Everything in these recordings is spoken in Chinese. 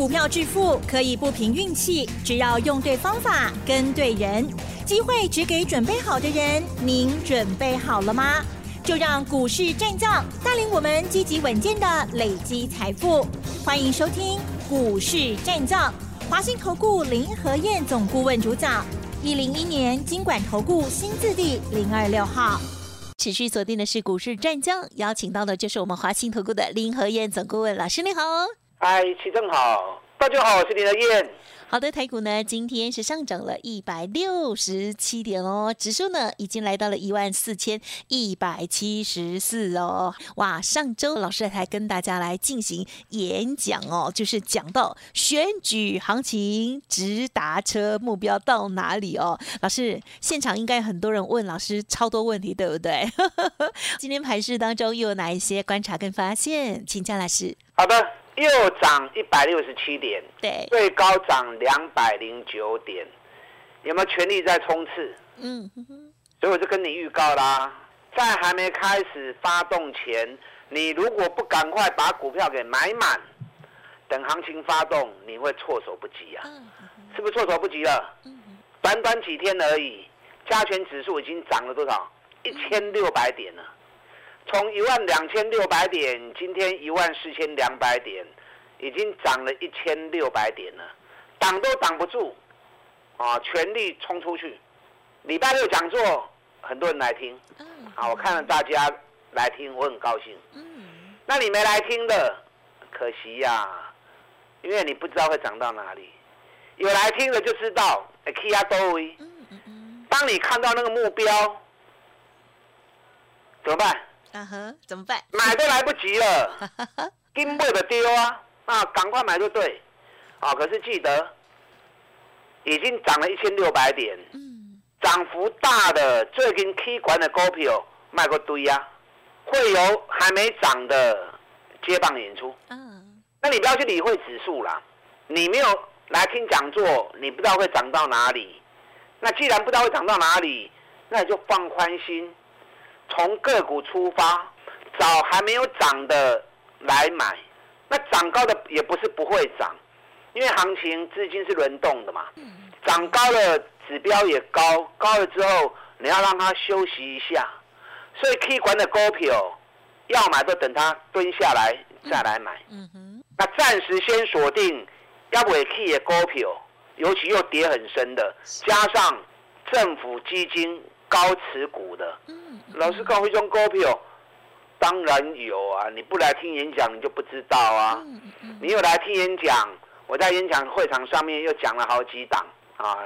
股票致富可以不凭运气，只要用对方法、跟对人，机会只给准备好的人。您准备好了吗？就让股市战将带领我们积极稳健的累积财富。欢迎收听股市战将，华信投顾林和燕总顾问主讲，一零一年经管投顾新字第零二六号。持续锁定的是股市战将，邀请到的就是我们华信投顾的林和燕总顾问老师，你好。嗨，齐正好，大家好，我是林德燕。好的，台股呢今天是上涨了一百六十七点哦，指数呢已经来到了一万四千一百七十四哦。哇，上周老师还跟大家来进行演讲哦，就是讲到选举行情直达车目标到哪里哦。老师现场应该很多人问老师超多问题，对不对？今天盘市当中又有哪一些观察跟发现？请教老师。好的。又涨一百六十七点，对，最高涨两百零九点，有没有全力在冲刺？嗯，所以我就跟你预告啦，在还没开始发动前，你如果不赶快把股票给买满，等行情发动，你会措手不及啊！是不是措手不及了？短短几天而已，加权指数已经涨了多少？一千六百点了。从一万两千六百点，今天一万四千两百点，已经涨了一千六百点了，挡都挡不住，啊，全力冲出去！礼拜六讲座，很多人来听，啊，我看了大家来听，我很高兴。那你没来听的，可惜呀，因为你不知道会涨到哪里。有来听的就知道多威。当你看到那个目标，怎么办？啊哼，怎么办？买都来不及了，金贵的丢啊！啊，赶快买就对。啊，可是记得，已经涨了一千六百点，嗯，涨幅大的最近 K 管的股票卖过堆呀，会有还没涨的接棒演出。嗯，那你不要去理会指数啦，你没有来听讲座，你不知道会涨到哪里。那既然不知道会涨到哪里，那你就放宽心。从个股出发，找还没有涨的来买，那涨高的也不是不会涨，因为行情资金是轮动的嘛。涨高了指标也高，高了之后你要让它休息一下，所以 K 管的股票要买就等它蹲下来再来买。那暂时先锁定要尾 K 的股票，尤其又跌很深的，加上政府基金。高持股的，老师告会中股票，当然有啊！你不来听演讲，你就不知道啊。你有来听演讲，我在演讲会场上面又讲了好几档啊，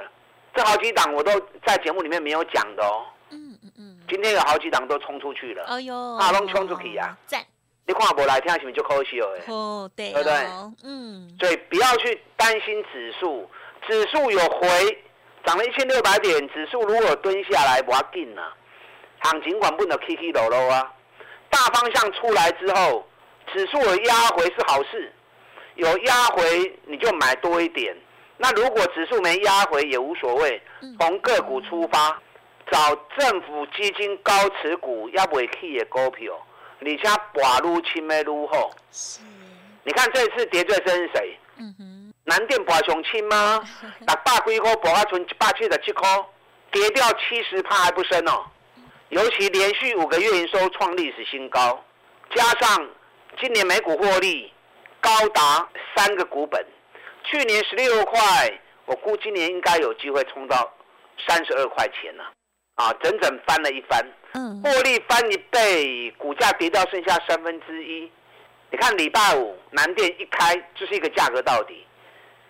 这好几档我都在节目里面没有讲的哦。嗯嗯嗯。今天有好几档都冲出去了。哎呦，啊，拢冲出去啊！赞。你看我来听是不是就可惜了？哦，对，对不对？嗯。所以不要去担心指数，指数有回。涨了一千六百点，指数如果蹲下来，不要紧呐。行情管不能起起落落啊。大方向出来之后，指数有压回是好事，有压回你就买多一点。那如果指数没压回也无所谓，从个股出发，找政府基金高持股要不会起的股票，你且寡撸轻的撸后。是。你看这次跌最深是谁？嗯哼。南电博上轻吗？打百几块博啊，存一百七十七块，跌掉七十趴还不深哦。尤其连续五个月营收创历史新高，加上今年每股获利高达三个股本，去年十六块，我估今年应该有机会冲到三十二块钱了，啊，整整翻了一番。嗯，获利翻一倍，股价跌掉剩下三分之一。你看礼拜五南电一开就是一个价格到底。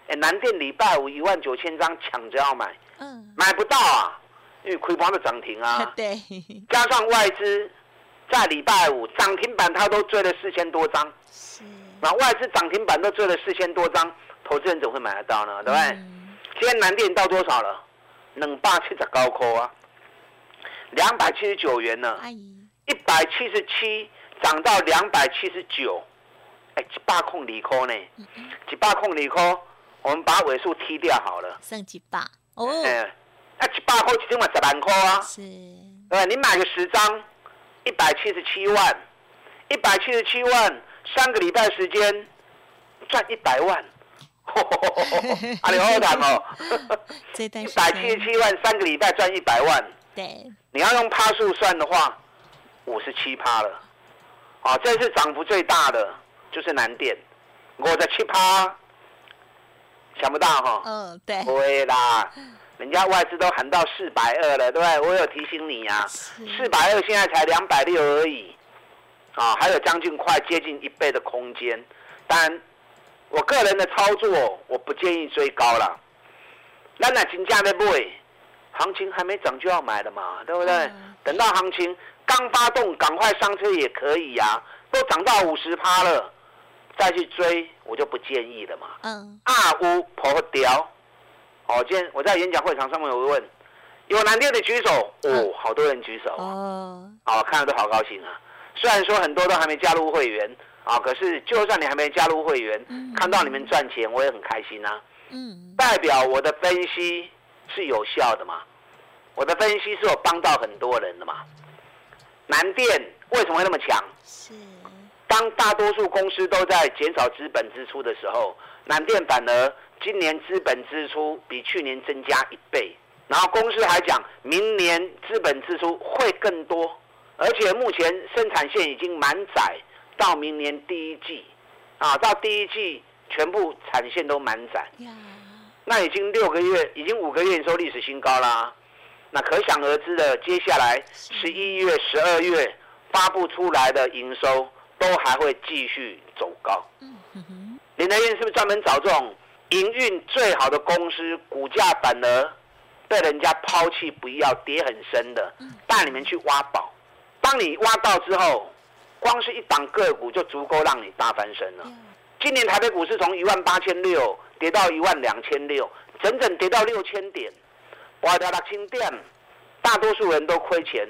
哎，南电礼拜五一万九千张抢着要买，嗯，买不到啊，因为亏光的涨停啊，对，加上外资在礼拜五涨停板，他都追了四千多张，是，那外资涨停板都追了四千多张，投资人怎么会买得到呢？对不对？今天南电到多少了？冷霸七十高科啊，两百七十九元呢，一百七十七涨到两百七十九，哎，一百空离科呢，一百空离科。我们把尾数踢掉好了，剩几把？哦？哎，那几百块一天买十万块啊？是，对你买个十张，一百七十七万，一百七十七万，三个礼拜时间赚一百万，阿里好谈哦，一百七十七万，三个礼拜赚一百万。对，你要用趴数算的话，五十七趴了。啊，这次涨幅最大的就是南电，我的七趴，想不到哈。嗯，对。不会啦，人家外资都喊到四百二了，对不对？我有提醒你啊，四百二现在才两百六而已，啊，还有将近快接近一倍的空间。但我个人的操作，我不建议追高了。那那金价在不，行情还没涨就要买的嘛，对不对？等到行情刚发动，赶快上车也可以呀。都涨到五十趴了，再去追我就不建议了嘛。嗯。二五破掉。哦，今天我在演讲会场上面有问，有蓝电的举手哦，好多人举手哦。哦，看了都好高兴啊。虽然说很多都还没加入会员啊，可是就算你还没加入会员，看到你们赚钱，我也很开心啊。嗯。代表我的分析是有效的嘛？我的分析是有帮到很多人的嘛？南电为什么会那么强？是。当大多数公司都在减少资本支出的时候，南电反而今年资本支出比去年增加一倍，然后公司还讲明年资本支出会更多，而且目前生产线已经满载到明年第一季，啊，到第一季全部产线都满载，那已经六个月，已经五个月收历史新高啦，那可想而知的，接下来十一月、十二月发布出来的营收。都还会继续走高嗯。林德燕是不是专门找这种营运最好的公司，股价反而被人家抛弃，不要跌很深的，带你们去挖宝。当你挖到之后，光是一档个股就足够让你大翻身了。今年台北股市从一万八千六跌到一万两千六，整整跌到六千点，挖掉六千点，大多数人都亏钱。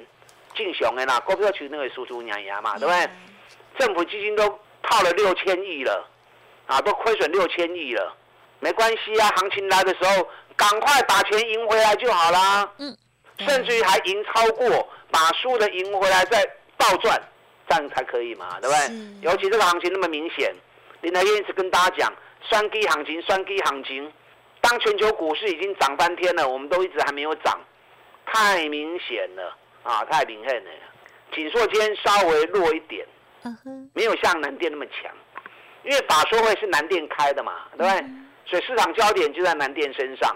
进熊的啦，股票区那个叔叔娘爷嘛，对不对？政府基金都套了六千亿了，啊，都亏损六千亿了，没关系啊，行情来的时候赶快把钱赢回来就好啦。嗯，甚至于还赢超过，把输的赢回来再倒赚，这样才可以嘛，对不对？尤其这个行情那么明显，林德燕一直跟大家讲，双低行情，双低行情。当全球股市已经涨翻天了，我们都一直还没有涨，太明显了啊，太明显了。紧缩间稍微弱一点。没有像南电那么强，因为法说会是南电开的嘛，对不对？所以市场焦点就在南电身上。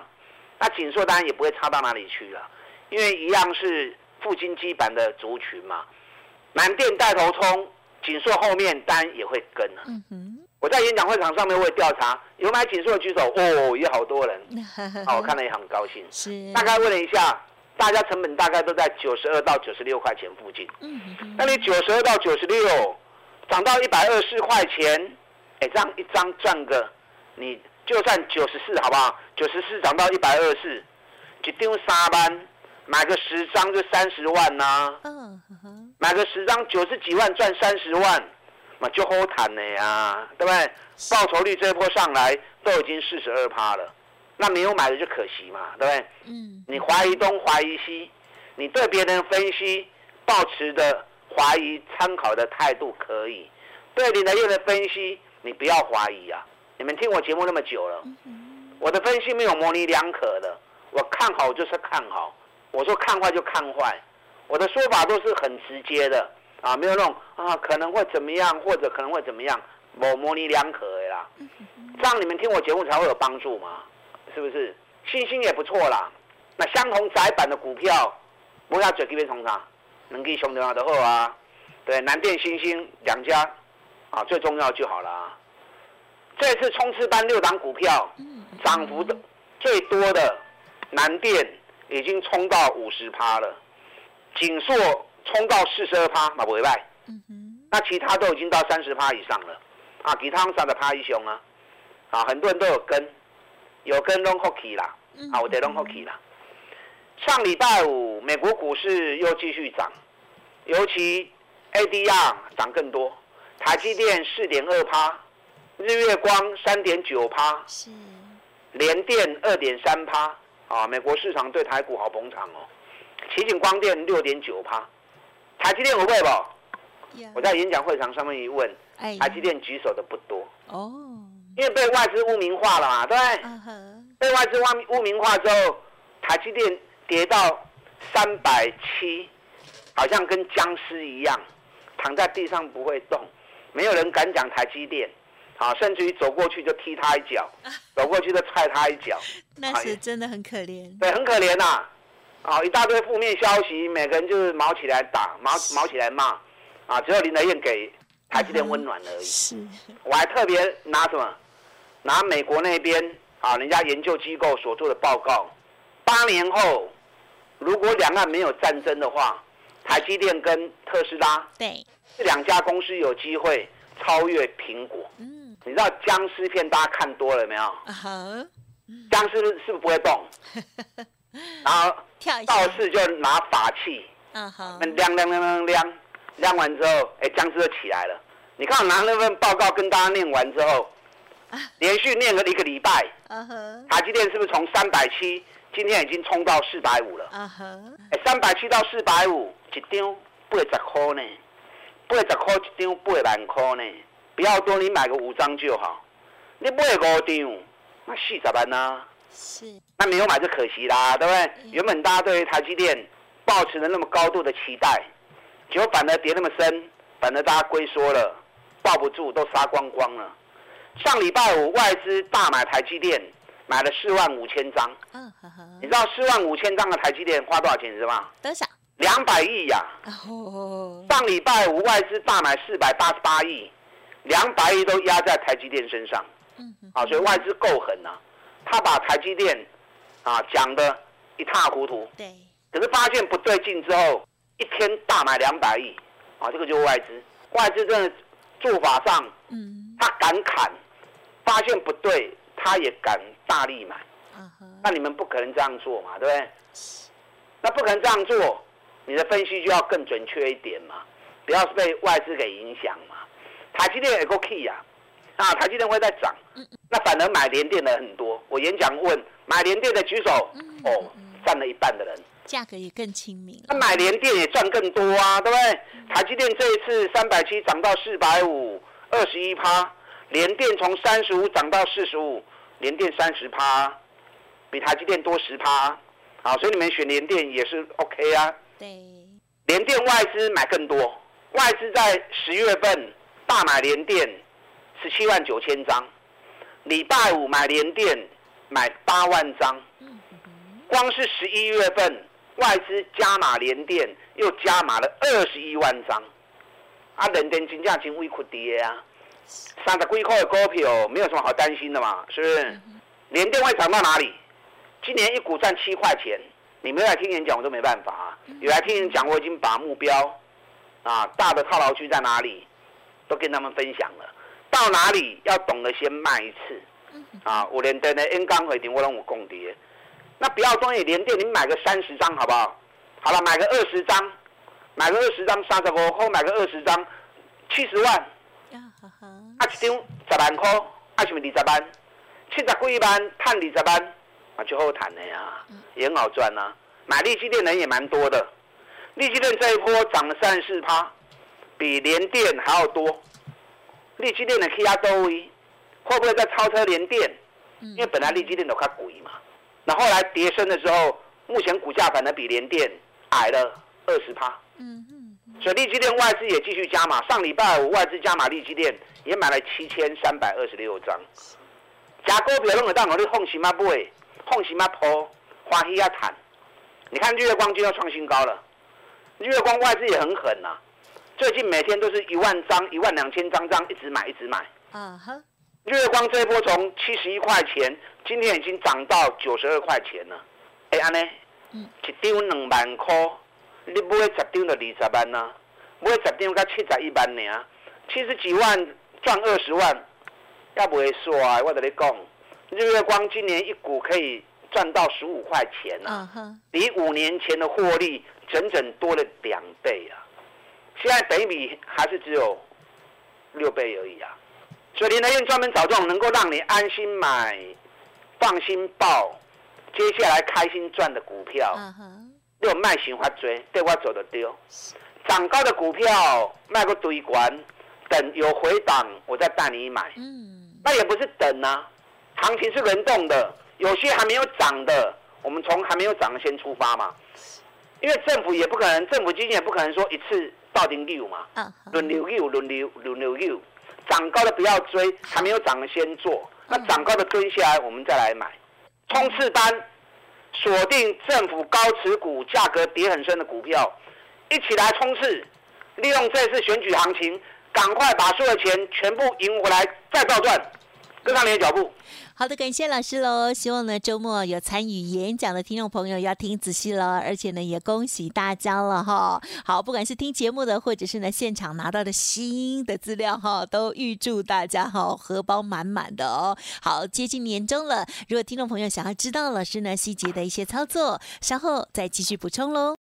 那锦硕当然也不会差到哪里去了，因为一样是富金基板的族群嘛。南电带头冲，锦硕后面当然也会跟了。我在演讲会场上面会调查，有买锦硕的举手，哦，有好多人。好，我看了也很高兴。是。大概问了一下。大家成本大概都在九十二到九十六块钱附近。嗯那你九十二到九十六，涨到一百二十块钱，哎，这样一张赚个，你就算九十四好不好？九十四涨到一百二十四，就丢三班，买个十张就三十万呐。嗯买个十张九十几万赚三十万，嘛就好谈的呀，对不对？报酬率这一波上来都已经四十二趴了。那没有买的就可惜嘛，对不对？嗯。你怀疑东怀疑西，你对别人分析抱持的怀疑参考的态度可以，对林德业的分析你不要怀疑啊！你们听我节目那么久了，我的分析没有模棱两可的，我看好就是看好，我说看坏就看坏，我的说法都是很直接的啊，没有那种啊可能会怎么样或者可能会怎么样，我模棱两可的啦，这样你们听我节目才会有帮助嘛。是不是信心也不错啦？那相同窄板的股票，不要嘴这边冲啥，能给兄弟们的货啊？对，南电、星星两家啊，最重要就好了。这次冲刺班六档股票，涨幅的最多的南电已经冲到五十趴了，锦硕冲到四十二趴，嘛不会败。那其他都已经到三十趴以上了啊，其他上的趴一雄啊，啊，很多人都有跟。有跟 long hockey 啦，啊，我得 long hockey 啦。上礼拜五，美国股市又继续涨，尤其 ADR 涨更多，台积电四点二趴，日月光三点九趴，是，联电二点三趴，啊，美国市场对台股好捧场哦。奇景光电六点九趴，台积电有会不？我在演讲会场上面一问，台积电举手的不多哦。因为被外资污名化了嘛，对不对？被外资污污名化之后，台积电跌到三百七，好像跟僵尸一样，躺在地上不会动，没有人敢讲台积电，啊，甚至于走过去就踢他一脚，走过去就踹他一脚，那是真的很可怜。对，很可怜呐，啊，一大堆负面消息，每个人就是毛起来打，毛毛起来骂，啊，只有林德燕给台积电温暖而已。是，我还特别拿什么？拿美国那边啊，人家研究机构所做的报告，八年后，如果两岸没有战争的话，台积电跟特斯拉对这两家公司有机会超越苹果。嗯，你知道僵尸片大家看多了没有？啊僵尸是不是不会动？然后道士就拿法器，嗯哼，亮亮亮亮亮，亮完之后，哎，僵尸就起来了。你看我拿那份报告跟大家念完之后。连续念了一个礼拜，台积电是不是从三百七，今天已经冲到四百五了？哎，三百七到四百五，一张八十块呢，八十块一张八万块呢，不要多，你买个五张就好。你买五张，那四十万呢？是，那没有买就可惜啦，对不对？原本大家对于台积电抱持了那么高度的期待，结果反而跌那么深，反而大家龟缩了，抱不住，都杀光光了。上礼拜五外资大买台积电，买了四万五千张。你知道四万五千张的台积电花多少钱是吗？多少？两百亿呀。哦。上礼拜五外资大买四百八十八亿，两百亿都压在台积电身上。嗯啊，所以外资够狠呐，他把台积电啊讲的一塌糊涂。对。可是发现不对劲之后，一天大买两百亿，啊，这个就是外资。外资真的做法上，嗯，他敢砍。发现不对，他也敢大力买，那你们不可能这样做嘛，对不对？那不可能这样做，你的分析就要更准确一点嘛，不要被外资给影响嘛。台积电也够 key 呀，啊，台积电会在涨，那反而买联电的很多。我演讲问买联电的举手，哦，占了一半的人，价格也更亲民。那买联电也赚更多啊，对不对？台积电这一次三百七涨到四百五，二十一趴。联电从三十五涨到四十五，联电三十趴，比台积电多十趴，好，所以你们选联电也是 OK 啊。对，联电外资买更多，外资在十月份大买联电十七万九千张，礼拜五买联电买八万张，光是十一月份外资加码联电又加码了二十一万张，啊，人电金价真微苦跌啊。三十几块的股票没有什么好担心的嘛，是不是？联电会涨到哪里？今年一股赚七块钱，你没来听演讲我都没办法啊。有来听演讲，我已经把目标啊大的套牢区在哪里都跟他们分享了。到哪里要懂得先卖一次啊！我连电的 N 钢回顶我让我共跌，那不要东西连电，你买个三十张好不好？好了，买个二十张，买个二十张三十五后买个二十张，七十万。啊，一张十万块，啊，是不是二十万？七十几万赚二十万，啊，就好谈的呀，也很好赚呐。买利基电人也蛮多的，利基电这一波涨了三十四趴，比联电还要多。利基电的 K R 多一，会不会再超车联电？因为本来利基电都较贵嘛，那后来跌升的时候，目前股价反而比联电矮了二十趴。嗯嗯。所以利基电外资也继续加码，上礼拜五外资加码利基电也买了七千三百二十六张。假股票弄得到我你放心吗？不会，放心吗？破，欢喜要谈。你看日月光就要创新高了，日月光外资也很狠呐，最近每天都是一万张、一万两千张张一直买一直买。啊哈。日月光这一波从七十一块钱，今天已经涨到九十二块钱了。哎，安呢？嗯。一张两万块。你买十张就二十万呐，买十张才七十一万呢，七十几万赚二十万，也不会衰。我跟你讲，日月光今年一股可以赚到十五块钱啊，比五年前的获利整整多了两倍啊！现在北米还是只有六倍而已啊！所以林德燕专门找这种能够让你安心买、放心报、接下来开心赚的股票。有卖型发追，对我走的丢。涨高的股票卖个堆关，等有回档我再带你买。嗯，那也不是等啊，行情是轮动的，有些还没有涨的，我们从还没有涨的先出发嘛。因为政府也不可能，政府基金也不可能说一次到顶六嘛，轮流六，轮流轮流六，涨高的不要追，还没有涨的先做，那涨高的蹲下来我们再来买，冲刺班锁定政府高持股、价格跌很深的股票，一起来冲刺，利用这次选举行情，赶快把所有的钱全部赢回来，再倒赚，跟上你的脚步。好的，感谢老师喽！希望呢周末有参与演讲的听众朋友要听仔细了，而且呢也恭喜大家了哈！好，不管是听节目的，或者是呢现场拿到的新的资料哈，都预祝大家哈荷包满满的哦！好，接近年终了，如果听众朋友想要知道老师呢细节的一些操作，稍后再继续补充喽。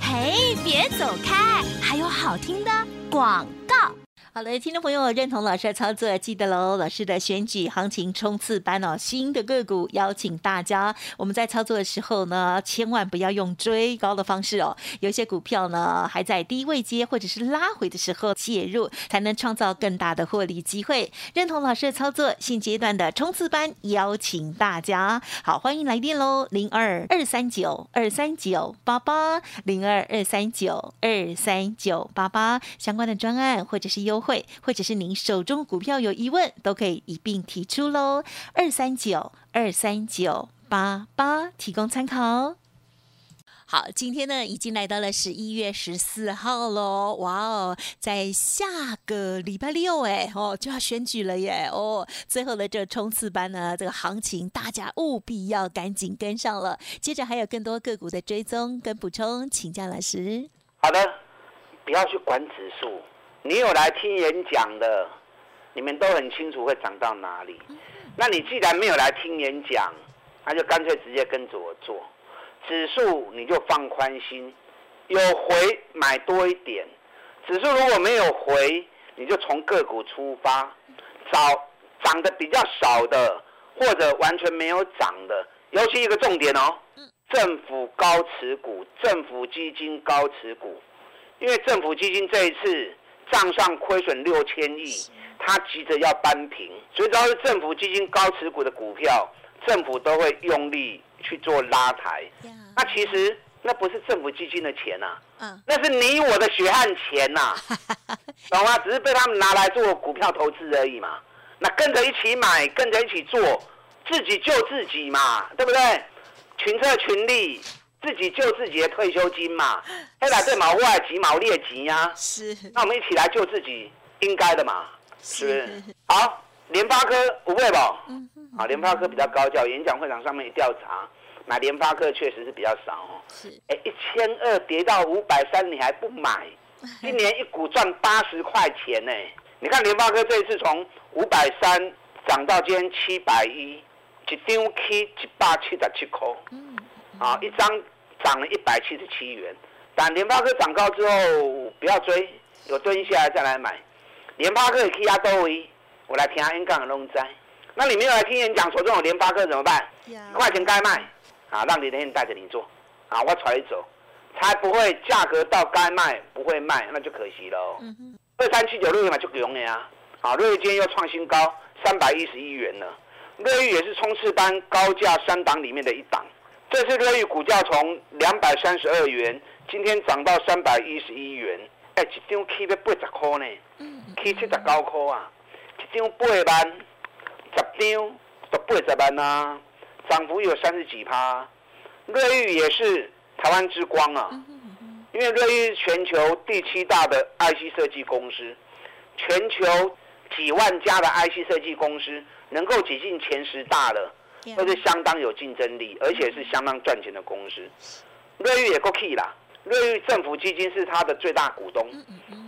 嘿，别走开，还有好听的广告。好的，听众朋友认同老师的操作，记得喽。老师的选举行情冲刺班哦，新的个股邀请大家。我们在操作的时候呢，千万不要用追高的方式哦。有些股票呢，还在低位接或者是拉回的时候介入，才能创造更大的获利机会。认同老师的操作，现阶段的冲刺班邀请大家。好，欢迎来电喽，零二二三九二三九八八零二二三九二三九八八相关的专案或者是优。会，或者是您手中股票有疑问，都可以一并提出喽。二三九二三九八八，提供参考。好，今天呢已经来到了十一月十四号喽。哇哦，在下个礼拜六哎哦就要选举了耶哦。最后的这冲刺班呢，这个行情大家务必要赶紧跟上了。接着还有更多个股的追踪跟补充，请教老师。好的，不要去管指数。你有来听演讲的，你们都很清楚会涨到哪里。那你既然没有来听演讲，那就干脆直接跟着我做。指数你就放宽心，有回买多一点。指数如果没有回，你就从个股出发，找涨得比较少的，或者完全没有涨的。尤其一个重点哦，政府高持股，政府基金高持股，因为政府基金这一次。账上亏损六千亿，他急着要扳平，所以只要是政府基金高持股的股票，政府都会用力去做拉抬。那其实那不是政府基金的钱呐，那是你我的血汗钱呐，懂吗？只是被他们拿来做股票投资而已嘛。那跟着一起买，跟着一起做，自己救自己嘛，对不对？群策群力。自己救自己的退休金嘛，黑来对毛过来急毛劣急呀，是，那我们一起来救自己，应该的嘛，是。好，联发科不会吧？嗯啊，联发科比较高调，演讲会场上面一调查，买联发科确实是比较少哦。是，哎，一千二跌到五百三，你还不买？一年一股赚八十块钱呢。你看联发科这一次从五百三涨到今天七百一，一张 K 一百七十七块。嗯。啊，一张涨了一百七十七元，但联发科涨高之后不要追，有蹲下来再来买。联发科可以压多维，我来听下 N 杠的弄灾。那你没有来听演讲，手中有联发科怎么办？一块钱该卖，啊，让李天带着你做，啊，我揣走，才不会价格到该卖不会卖，那就可惜了。二三七九六月嘛就用了呀，啊，瑞今天又创新高三百一十一元了，瑞玉也是冲刺班高价三档里面的一档。这次瑞玉股价从两百三十二元，今天涨到三百一十一元，哎，一张 K 要八十块呢，K 七十九块啊，一张八万，十张都八十万啊，涨幅有三十几趴。瑞玉也是台湾之光啊，因为瑞玉是全球第七大的 IC 设计公司，全球几万家的 IC 设计公司能够挤进前十大的。都是相当有竞争力，而且是相当赚钱的公司。瑞玉也够 key 啦，瑞玉政府基金是它的最大股东。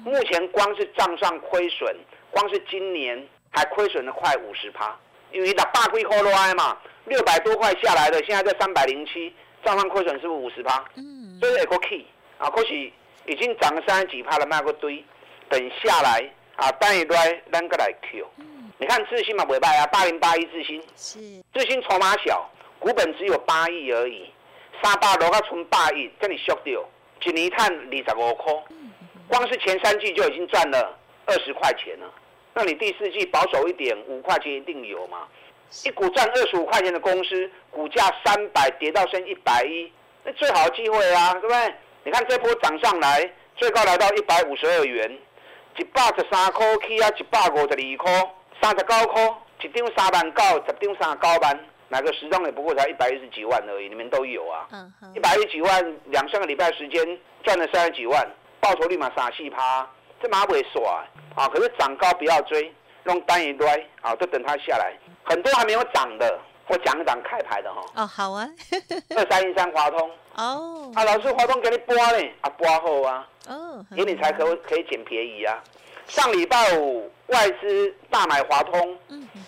目前光是账上亏损，光是今年还亏损了快五十趴。因为打大龟 h o l o 嘛，六百多块下来的，现在在三百零七，账上亏损是不是五十趴？嗯，所以也够 key 啊，可是已经涨了三十几趴了，卖个堆，等下来啊，单一来单个来 Q。你看智新嘛，尾拜啊，八零八一智新，是智新筹码小，股本只有八亿而已，三百多个存八亿，这里缩掉，一年赚二十五块，光是前三季就已经赚了二十块钱了。那你第四季保守一点，五块钱一定有嘛？一股赚二十五块钱的公司，股价三百跌到剩一百一，那最好的机会啊，对不对？你看这波涨上来，最高来到一百五十二元，一百十三块起啊，一百五十二块，三十九块，一张三万九，十张三十九万，哪个时装也不过才一百一十几万而已，你们都有啊。一百一十几万，两三个礼拜时间赚了三十几万，报酬率嘛三四趴，这马尾耍啊！可是涨高不要追，弄单一堆啊，都等它下来。很多还没有涨的，我讲一讲开牌的哈。哦，好啊。二三一三华通。哦。啊，老师，华通给你拨呢，啊，拨后啊。哦。给你才可可以捡便宜啊。上礼拜五外资大买华通，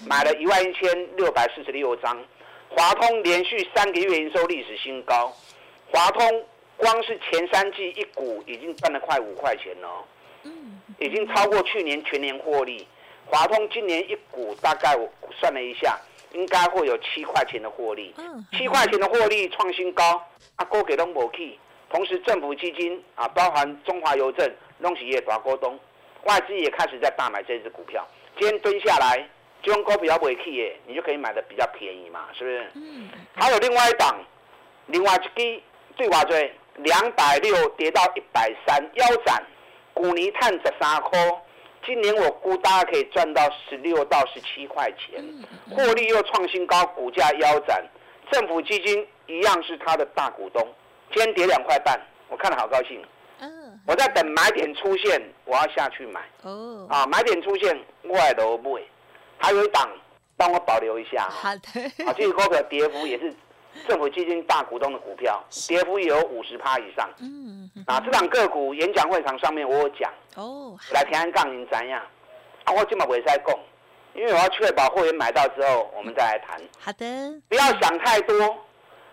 买了一万一千六百四十六张。华通连续三个月营收历史新高。华通光是前三季一股已经赚了快五块钱了。嗯。已经超过去年全年获利。华通今年一股大概我算了一下，应该会有七块钱的获利。七块钱的获利创新高，啊，股给拢无去。同时政府基金啊，包含中华邮政、弄企业大股东，外资也开始在大买这支股票。今天蹲下来，这种股票不会去耶，你就可以买的比较便宜嘛，是不是？嗯。还有另外一档，另外一支对话最两百六跌到一百三，腰斩，股泥碳十三块。今年我估大家可以赚到十六到十七块钱，获利又创新高，股价腰斩，政府基金一样是他的大股东，今天跌两块半，我看了好高兴。嗯，我在等买点出现，我要下去买。哦，啊，买点出现，外楼不会，还有一档，帮我保留一下。好的。啊，这个股票跌幅也是政府基金大股东的股票，跌幅有五十趴以上。嗯。啊，这档个股演讲会场上面我有讲。哦，来平安杠您怎样？啊，我今晚不会再供，因为我要确保会员买到之后，我们再来谈。好的。不要想太多，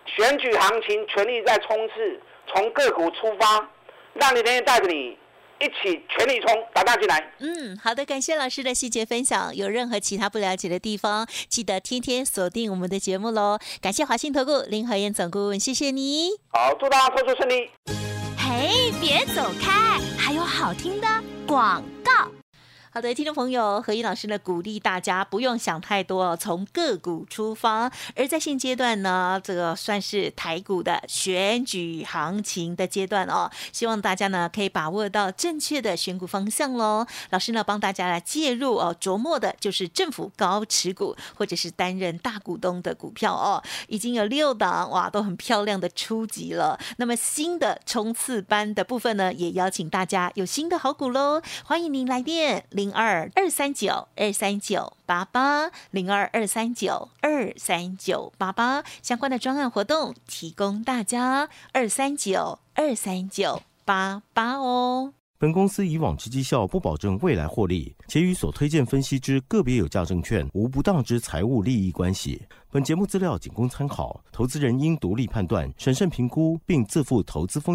选举行情全力在冲刺，从个股出发，让你天天带着你一起全力冲，打大进来。嗯，好的，感谢老师的细节分享。有任何其他不了解的地方，记得天天锁定我们的节目喽。感谢华信投顾林和燕总顾问，谢谢你。好，祝大家投资顺利。嘿，别走开，还有好听的广告。好的，听众朋友，何毅老师呢鼓励大家不用想太多，从个股出发。而在现阶段呢，这个算是台股的选举行情的阶段哦，希望大家呢可以把握到正确的选股方向喽。老师呢帮大家来介入哦，琢磨的就是政府高持股或者是担任大股东的股票哦，已经有六档哇，都很漂亮的出级了。那么新的冲刺班的部分呢，也邀请大家有新的好股喽，欢迎您来电。零二二三九二三九八八零二二三九二三九八八相关的专案活动提供大家二三九二三九八八哦。本公司以往之绩效不保证未来获利，且与所推荐分析之个别有价证券无不当之财务利益关系。本节目资料仅供参考，投资人应独立判断、审慎评估，并自负投资风险。